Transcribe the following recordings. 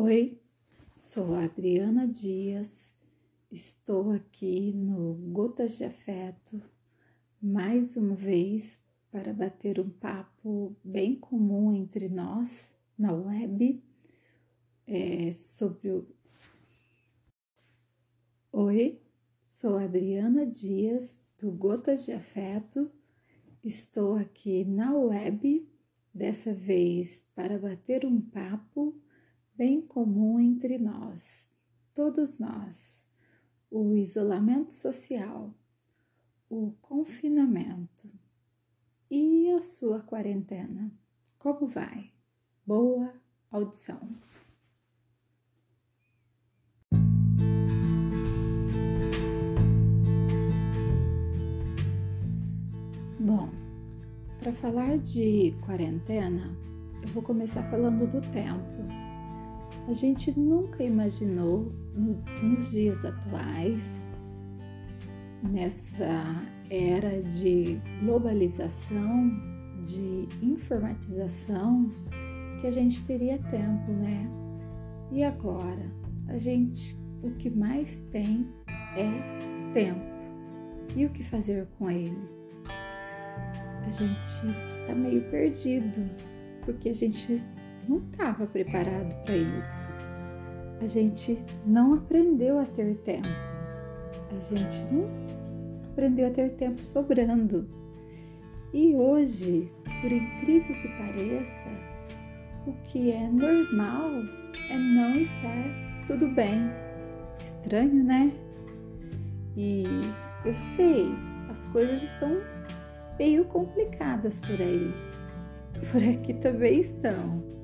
Oi, sou Adriana Dias, estou aqui no Gotas de Afeto mais uma vez para bater um papo bem comum entre nós na web é, sobre o. Oi, sou Adriana Dias do Gotas de Afeto, estou aqui na web dessa vez para bater um papo bem comum entre nós, todos nós, o isolamento social, o confinamento e a sua quarentena. Como vai? Boa audição. Bom, para falar de quarentena, eu vou começar falando do tempo a gente nunca imaginou no, nos dias atuais, nessa era de globalização, de informatização, que a gente teria tempo, né? E agora? A gente, o que mais tem é tempo. E o que fazer com ele? A gente tá meio perdido, porque a gente não estava preparado para isso. A gente não aprendeu a ter tempo. A gente não aprendeu a ter tempo sobrando. E hoje, por incrível que pareça, o que é normal é não estar tudo bem. Estranho, né? E eu sei, as coisas estão meio complicadas por aí. Por aqui também estão.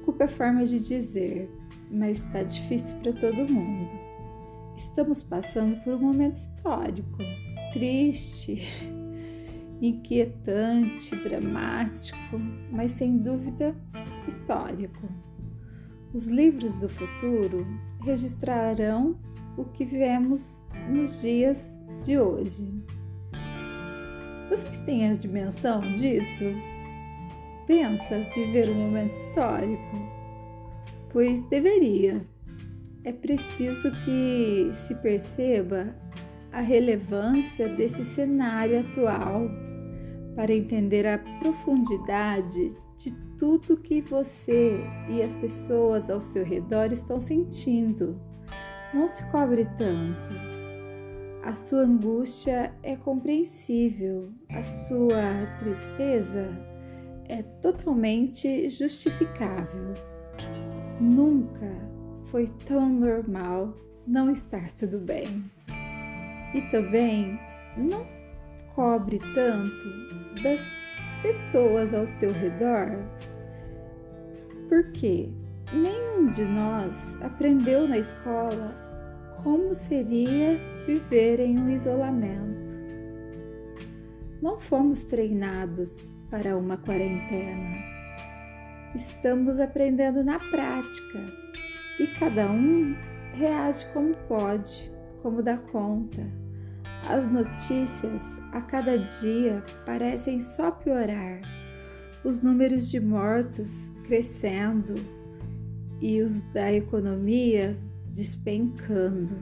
Desculpe a forma de dizer, mas está difícil para todo mundo. Estamos passando por um momento histórico, triste, inquietante, dramático, mas sem dúvida histórico. Os livros do futuro registrarão o que vivemos nos dias de hoje. Vocês têm a dimensão disso? Pensa viver um momento histórico? Pois deveria. É preciso que se perceba a relevância desse cenário atual para entender a profundidade de tudo que você e as pessoas ao seu redor estão sentindo. Não se cobre tanto. A sua angústia é compreensível, a sua tristeza é totalmente justificável. Nunca foi tão normal não estar tudo bem. E também não cobre tanto das pessoas ao seu redor, porque nenhum de nós aprendeu na escola como seria viver em um isolamento. Não fomos treinados para uma quarentena. Estamos aprendendo na prática e cada um reage como pode, como dá conta. As notícias a cada dia parecem só piorar. Os números de mortos crescendo e os da economia despencando.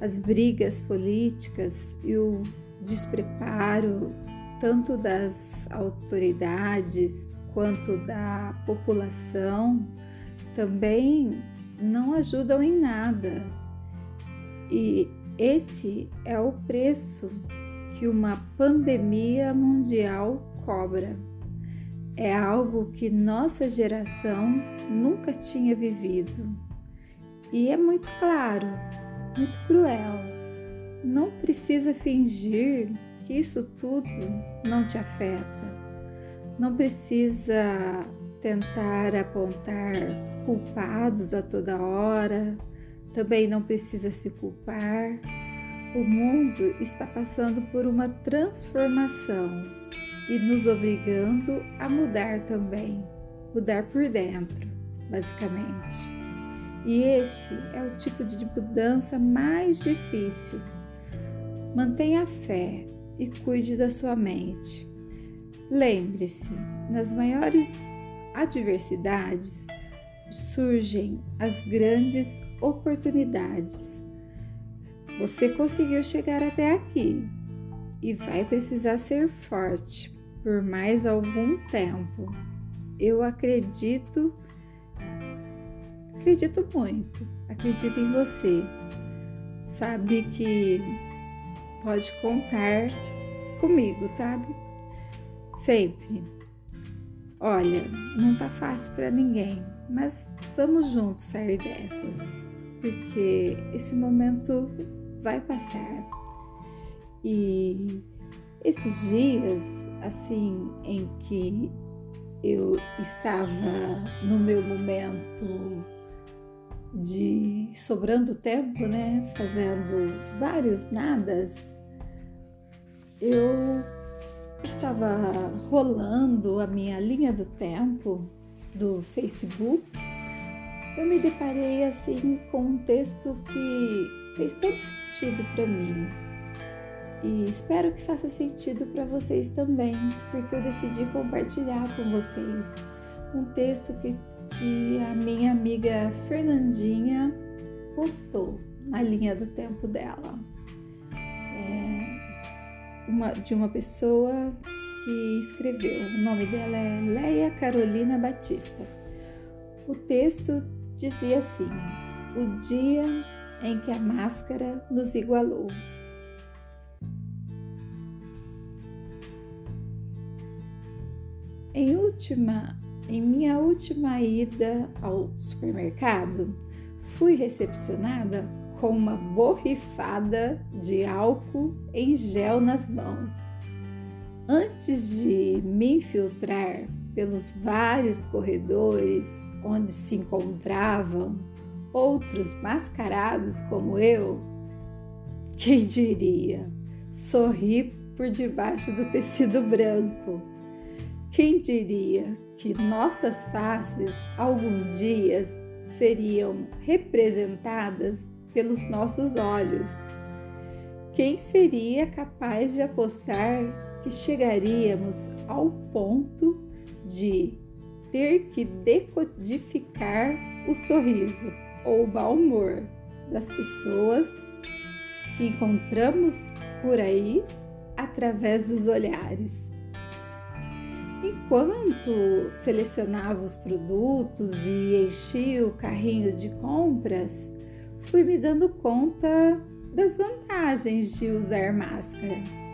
As brigas políticas e o despreparo tanto das autoridades quanto da população também não ajudam em nada. E esse é o preço que uma pandemia mundial cobra. É algo que nossa geração nunca tinha vivido. E é muito claro, muito cruel. Não precisa fingir que isso tudo não te afeta. Não precisa tentar apontar culpados a toda hora, também não precisa se culpar. O mundo está passando por uma transformação e nos obrigando a mudar também, mudar por dentro, basicamente. E esse é o tipo de mudança mais difícil. Mantenha a fé, e cuide da sua mente. Lembre-se, nas maiores adversidades, surgem as grandes oportunidades. Você conseguiu chegar até aqui e vai precisar ser forte por mais algum tempo. Eu acredito, acredito muito, acredito em você. Sabe que pode contar comigo, sabe? Sempre. Olha, não tá fácil para ninguém, mas vamos juntos sair dessas, porque esse momento vai passar. E esses dias, assim, em que eu estava no meu momento de sobrando tempo, né, fazendo vários nadas, eu estava rolando a minha linha do tempo do Facebook, eu me deparei assim com um texto que fez todo sentido para mim. E espero que faça sentido para vocês também, porque eu decidi compartilhar com vocês um texto que, que a minha amiga Fernandinha postou na linha do tempo dela. Uma, de uma pessoa que escreveu. O nome dela é Leia Carolina Batista. O texto dizia assim: O dia em que a máscara nos igualou. Em última, em minha última ida ao supermercado, fui recepcionada com uma borrifada de álcool em gel nas mãos. Antes de me infiltrar pelos vários corredores onde se encontravam outros mascarados como eu, quem diria, sorri por debaixo do tecido branco. Quem diria que nossas faces algum dia seriam representadas pelos nossos olhos? Quem seria capaz de apostar que chegaríamos ao ponto de ter que decodificar o sorriso ou o mau humor das pessoas que encontramos por aí através dos olhares. Enquanto selecionava os produtos e enchia o carrinho de compras, fui me dando conta das vantagens de usar máscara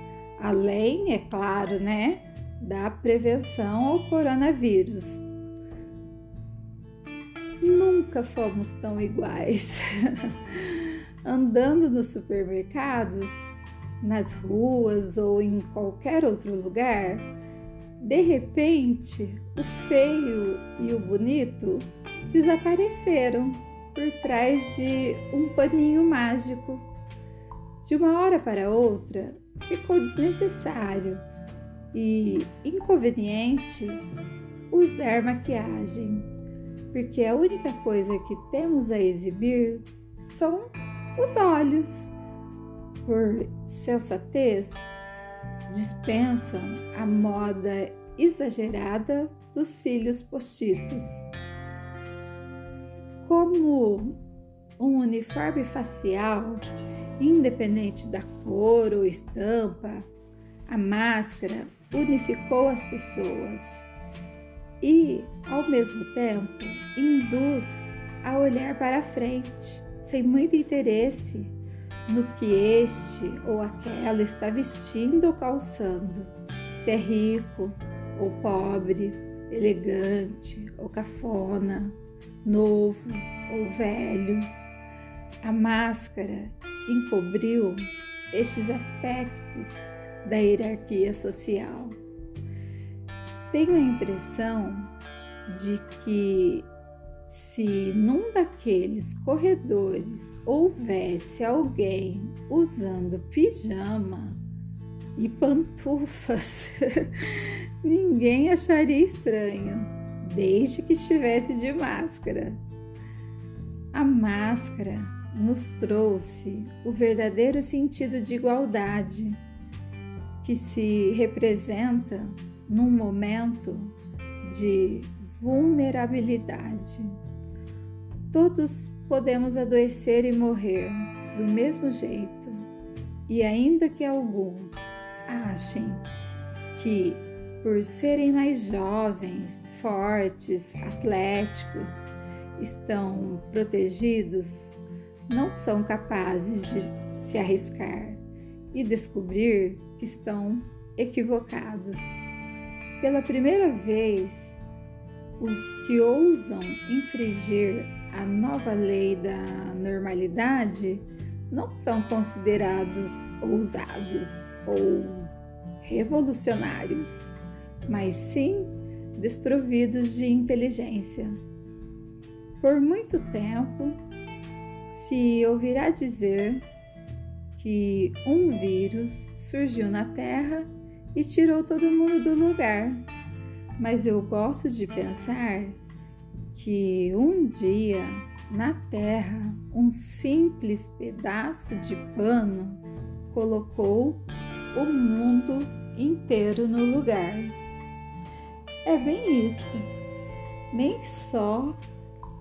além, é claro, né, da prevenção ao coronavírus. Nunca fomos tão iguais. Andando nos supermercados, nas ruas ou em qualquer outro lugar, de repente o feio e o bonito desapareceram por trás de um paninho mágico. De uma hora para outra, ficou desnecessário e inconveniente usar maquiagem, porque a única coisa que temos a exibir são os olhos. Por sensatez, dispensam a moda exagerada dos cílios postiços. Como um uniforme facial independente da cor ou estampa, a máscara unificou as pessoas e, ao mesmo tempo, induz a olhar para frente, sem muito interesse no que este ou aquela está vestindo ou calçando, se é rico ou pobre, elegante ou cafona, novo ou velho. A máscara encobriu estes aspectos da hierarquia social. Tenho a impressão de que se num daqueles corredores houvesse alguém usando pijama e pantufas, ninguém acharia estranho, desde que estivesse de máscara. A máscara nos trouxe o verdadeiro sentido de igualdade que se representa num momento de vulnerabilidade, Todos podemos adoecer e morrer do mesmo jeito, e ainda que alguns achem que, por serem mais jovens, fortes, atléticos, estão protegidos, não são capazes de se arriscar e descobrir que estão equivocados. Pela primeira vez, os que ousam infringir a nova lei da normalidade não são considerados ousados ou revolucionários, mas sim desprovidos de inteligência. Por muito tempo, se ouvirá dizer que um vírus surgiu na Terra e tirou todo mundo do lugar. Mas eu gosto de pensar que um dia na Terra um simples pedaço de pano colocou o mundo inteiro no lugar. É bem isso. Nem só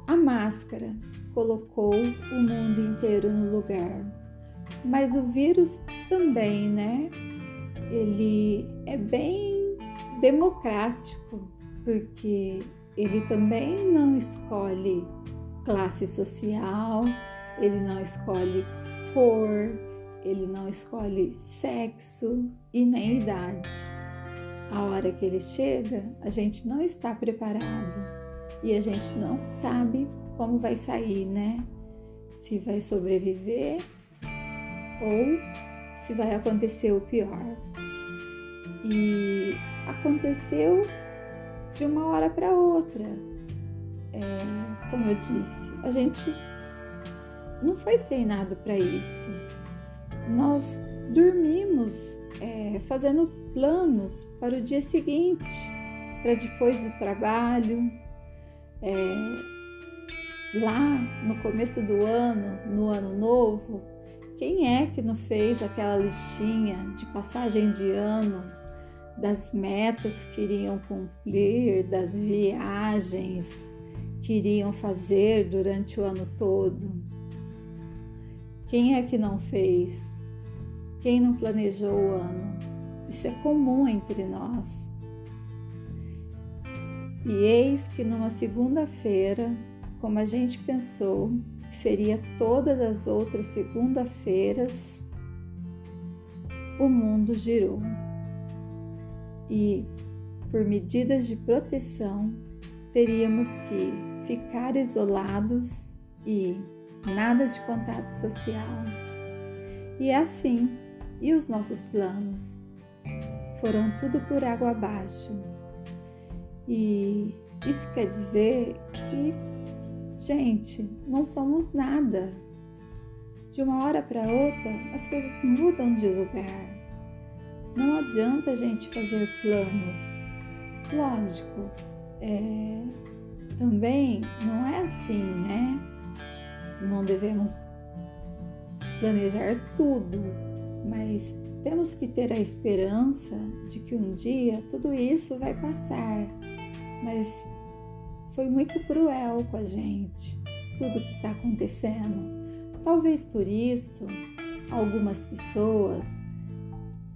a máscara colocou o mundo inteiro no lugar, mas o vírus também, né? Ele é bem democrático, porque ele também não escolhe classe social, ele não escolhe cor, ele não escolhe sexo e nem idade. A hora que ele chega, a gente não está preparado e a gente não sabe como vai sair, né? Se vai sobreviver ou se vai acontecer o pior. E aconteceu de uma hora para outra. É, como eu disse, a gente não foi treinado para isso. Nós dormimos é, fazendo planos para o dia seguinte, para depois do trabalho. É, lá no começo do ano, no ano novo, quem é que não fez aquela listinha de passagem de ano, das metas que iriam cumprir, das viagens, queriam fazer durante o ano todo? Quem é que não fez? Quem não planejou o ano? Isso é comum entre nós. E eis que numa segunda-feira, como a gente pensou que seria todas as outras segunda-feiras, o mundo girou. E, por medidas de proteção, teríamos que ficar isolados e nada de contato social. E é assim, e os nossos planos? Foram tudo por água abaixo. E isso quer dizer que, gente, não somos nada. De uma hora para outra, as coisas mudam de lugar. Não adianta a gente fazer planos. Lógico, é, também não é assim, né? Não devemos planejar tudo, mas temos que ter a esperança de que um dia tudo isso vai passar. Mas foi muito cruel com a gente, tudo que está acontecendo. Talvez por isso algumas pessoas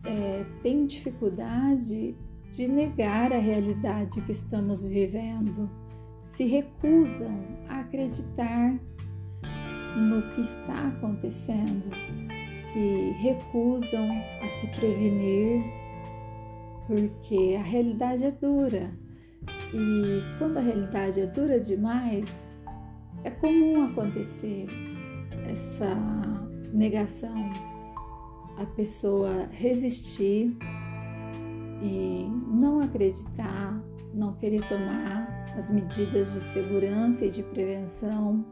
é, têm dificuldade de negar a realidade que estamos vivendo se recusam a acreditar no que está acontecendo, se recusam a se prevenir, porque a realidade é dura. E quando a realidade é dura demais, é comum acontecer essa negação, a pessoa resistir e não acreditar, não querer tomar as medidas de segurança e de prevenção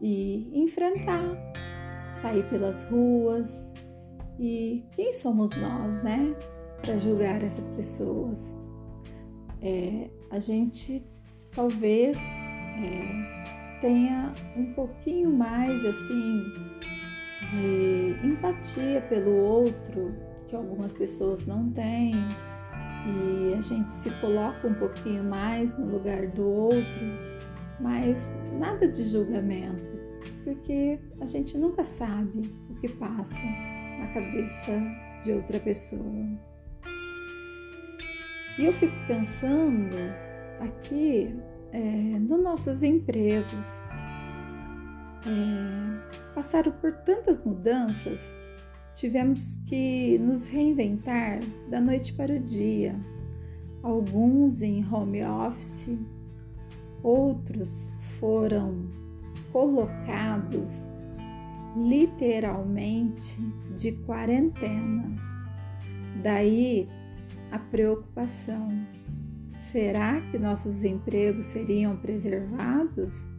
e enfrentar, sair pelas ruas. E quem somos nós, né, para julgar essas pessoas? É, a gente talvez é, tenha um pouquinho mais assim de empatia pelo outro que algumas pessoas não têm e a gente se coloca um pouquinho mais no lugar do outro, mas nada de julgamentos, porque a gente nunca sabe o que passa na cabeça de outra pessoa. E eu fico pensando aqui é, nos nossos empregos. É, passaram por tantas mudanças, tivemos que nos reinventar da noite para o dia. Alguns em home office, outros foram colocados literalmente de quarentena. Daí a preocupação: será que nossos empregos seriam preservados?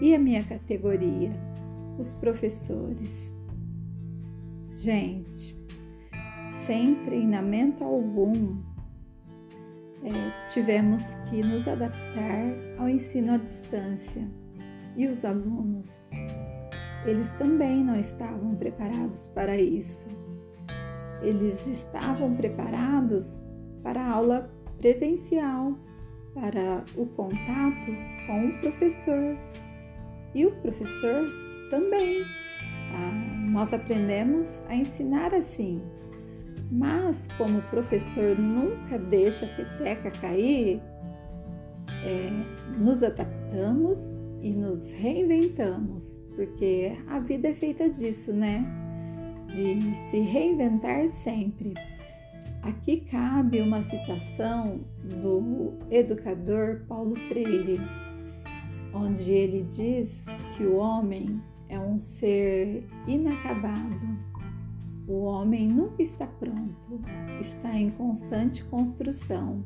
E a minha categoria, os professores. Gente, sem treinamento algum, é, tivemos que nos adaptar ao ensino à distância. E os alunos, eles também não estavam preparados para isso. Eles estavam preparados para a aula presencial, para o contato com o professor. E o professor também. Ah, nós aprendemos a ensinar assim. Mas, como o professor nunca deixa a peteca cair, é, nos adaptamos e nos reinventamos, porque a vida é feita disso, né? De se reinventar sempre. Aqui cabe uma citação do educador Paulo Freire, onde ele diz que o homem é um ser inacabado o homem nunca está pronto, está em constante construção.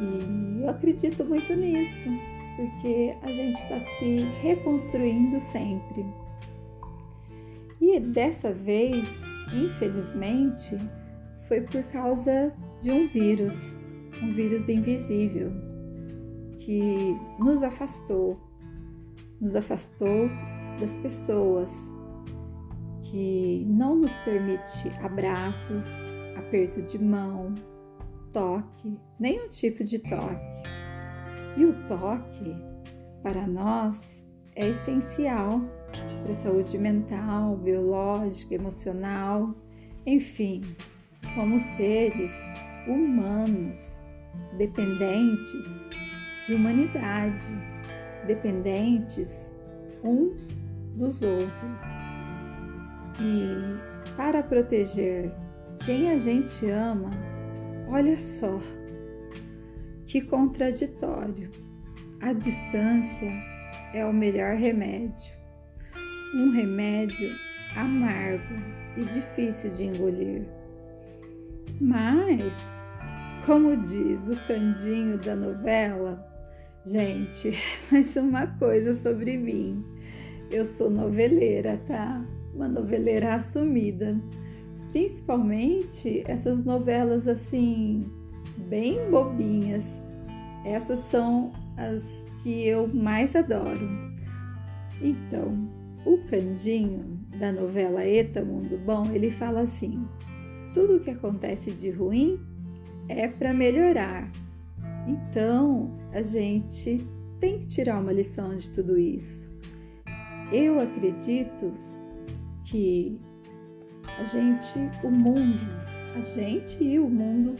E eu acredito muito nisso, porque a gente está se reconstruindo sempre. E dessa vez, infelizmente, foi por causa de um vírus, um vírus invisível, que nos afastou, nos afastou das pessoas, que não nos permite abraços, aperto de mão, toque, nenhum tipo de toque. E o toque, para nós, é essencial para a saúde mental, biológica, emocional, enfim, somos seres humanos, dependentes de humanidade, dependentes uns dos outros. E para proteger quem a gente ama, olha só que contraditório. A distância é o melhor remédio. Um remédio amargo e difícil de engolir. Mas, como diz o Candinho da novela, gente, mais uma coisa sobre mim. Eu sou noveleira, tá? uma noveleira assumida. Principalmente essas novelas assim, bem bobinhas. Essas são as que eu mais adoro. Então, o Candinho da novela Eta Mundo Bom, ele fala assim: tudo que acontece de ruim é para melhorar. Então, a gente tem que tirar uma lição de tudo isso. Eu acredito que a gente, o mundo, a gente e o mundo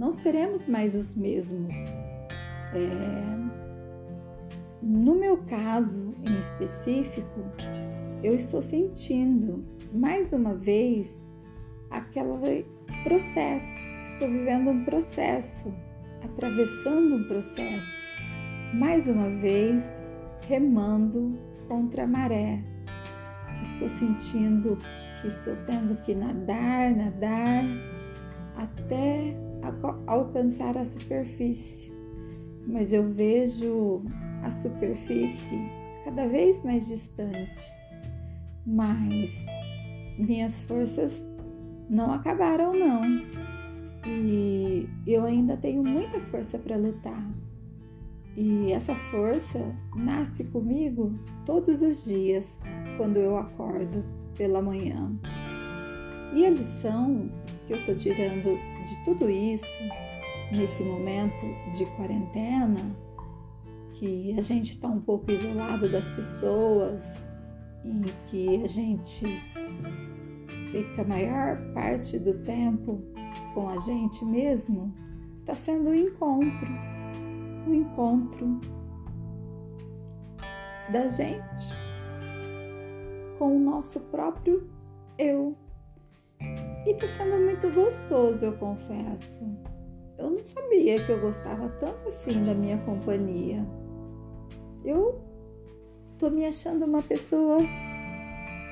não seremos mais os mesmos. É, no meu caso em específico, eu estou sentindo mais uma vez aquele processo. Estou vivendo um processo, atravessando um processo, mais uma vez remando contra a maré, estou sentindo que estou tendo que nadar, nadar até alcançar a superfície. Mas eu vejo a superfície cada vez mais distante. Mas minhas forças não acabaram não. E eu ainda tenho muita força para lutar. E essa força nasce comigo todos os dias, quando eu acordo pela manhã. E a lição que eu estou tirando de tudo isso, nesse momento de quarentena, que a gente está um pouco isolado das pessoas, em que a gente fica a maior parte do tempo com a gente mesmo, está sendo o um encontro, o um encontro da gente com o nosso próprio eu. E tá sendo muito gostoso, eu confesso. Eu não sabia que eu gostava tanto assim da minha companhia. Eu tô me achando uma pessoa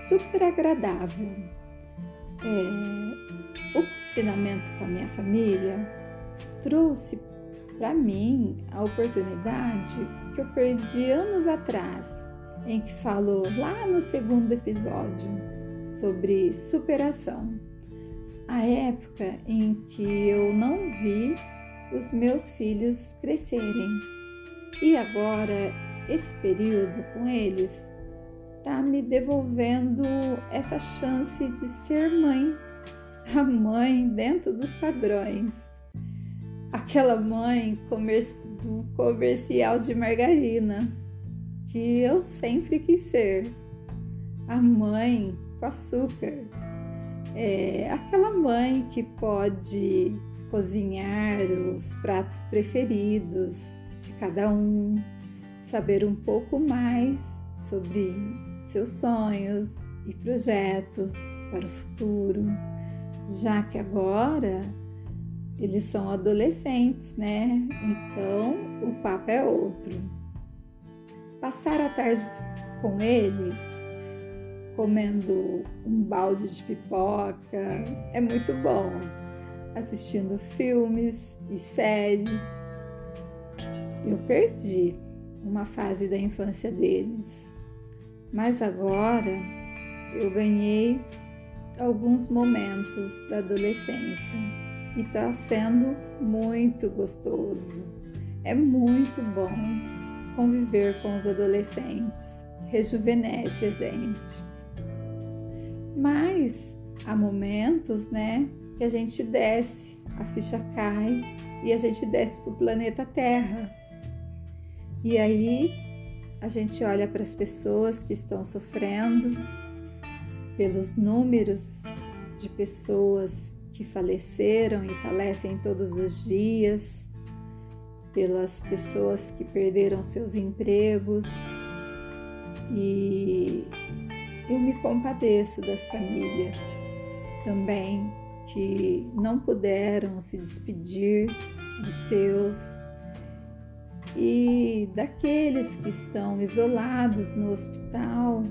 super agradável. É, o confinamento com a minha família trouxe para mim a oportunidade que eu perdi anos atrás, em que falou lá no segundo episódio sobre superação. A época em que eu não vi os meus filhos crescerem. E agora, esse período com eles está me devolvendo essa chance de ser mãe, a mãe dentro dos padrões. Aquela mãe comer do comercial de margarina que eu sempre quis ser. A mãe com açúcar. É aquela mãe que pode cozinhar os pratos preferidos de cada um, saber um pouco mais sobre seus sonhos e projetos para o futuro, já que agora eles são adolescentes, né? Então o papo é outro. Passar a tarde com ele comendo um balde de pipoca, é muito bom. Assistindo filmes e séries. Eu perdi uma fase da infância deles, mas agora eu ganhei alguns momentos da adolescência e está sendo muito gostoso. É muito bom conviver com os adolescentes, rejuvenesce a gente. Mas há momentos, né, que a gente desce, a ficha cai e a gente desce para o planeta Terra. E aí a gente olha para as pessoas que estão sofrendo, pelos números de pessoas que faleceram e falecem todos os dias, pelas pessoas que perderam seus empregos e eu me compadeço das famílias também que não puderam se despedir dos seus e daqueles que estão isolados no hospital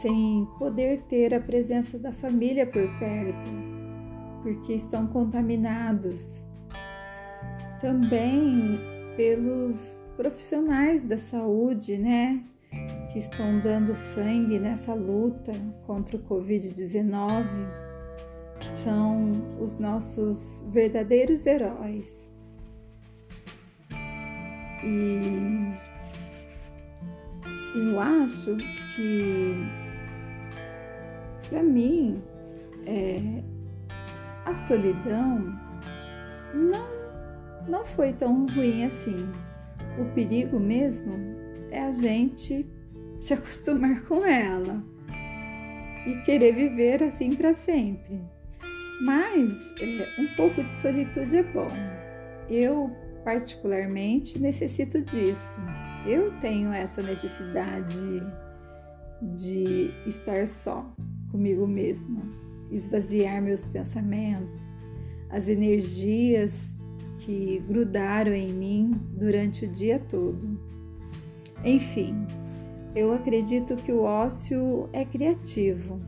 sem poder ter a presença da família por perto, porque estão contaminados. Também pelos profissionais da saúde, né, que estão dando sangue nessa luta contra o Covid-19 são os nossos verdadeiros heróis. E eu acho que, para mim, é, a solidão não, não foi tão ruim assim. O perigo mesmo é a gente se acostumar com ela e querer viver assim para sempre. Mas é, um pouco de solitude é bom. Eu, particularmente, necessito disso. Eu tenho essa necessidade de estar só comigo mesma, esvaziar meus pensamentos, as energias que grudaram em mim durante o dia todo. Enfim, eu acredito que o ócio é criativo.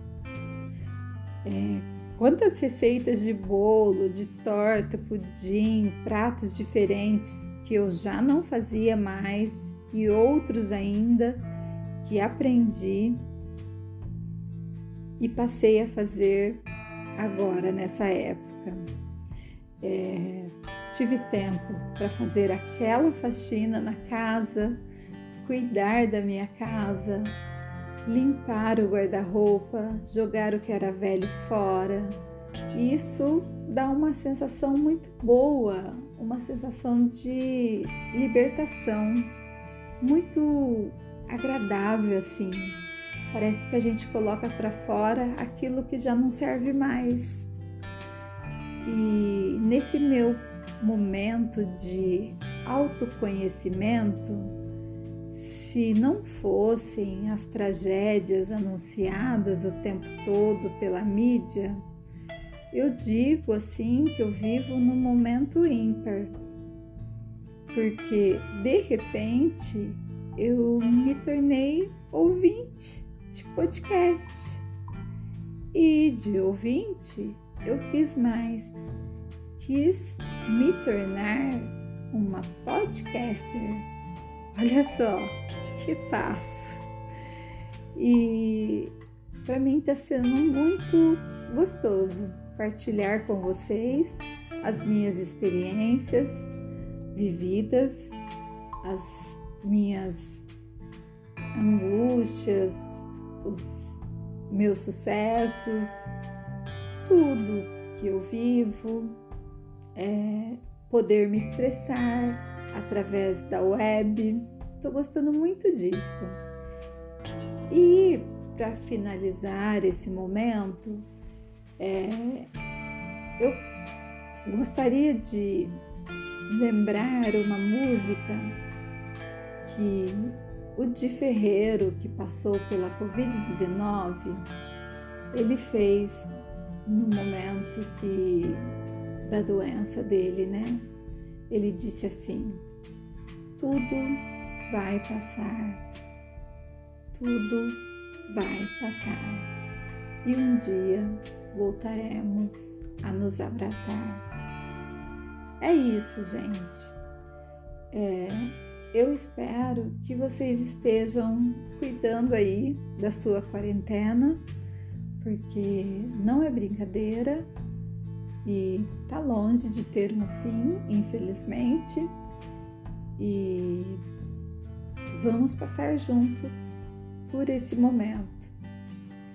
É, quantas receitas de bolo, de torta, pudim, pratos diferentes que eu já não fazia mais e outros ainda que aprendi e passei a fazer agora nessa época. É, tive tempo para fazer aquela faxina na casa cuidar da minha casa, limpar o guarda-roupa, jogar o que era velho fora. Isso dá uma sensação muito boa, uma sensação de libertação. muito agradável assim. Parece que a gente coloca para fora aquilo que já não serve mais. E nesse meu momento de autoconhecimento, se não fossem as tragédias anunciadas o tempo todo pela mídia, eu digo assim que eu vivo num momento ímpar, porque de repente eu me tornei ouvinte de podcast e de ouvinte eu quis mais, quis me tornar uma podcaster. Olha só que passo! E para mim está sendo muito gostoso partilhar com vocês as minhas experiências vividas, as minhas angústias, os meus sucessos, tudo que eu vivo, é, poder me expressar através da web. Estou gostando muito disso. E para finalizar esse momento, é, eu gostaria de lembrar uma música que o Di Ferreiro, que passou pela Covid-19, ele fez no momento que da doença dele, né? Ele disse assim: tudo vai passar, tudo vai passar e um dia voltaremos a nos abraçar. É isso, gente. É, eu espero que vocês estejam cuidando aí da sua quarentena, porque não é brincadeira e tá longe de ter um fim, infelizmente. E vamos passar juntos por esse momento.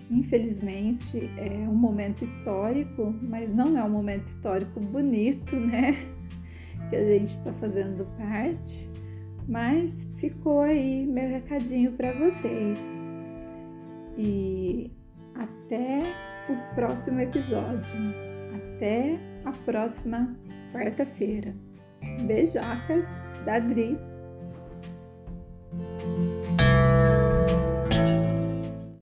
Infelizmente é um momento histórico, mas não é um momento histórico bonito, né? Que a gente está fazendo parte, mas ficou aí meu recadinho para vocês. E até o próximo episódio. Até a próxima quarta-feira. Beijocas da Dri.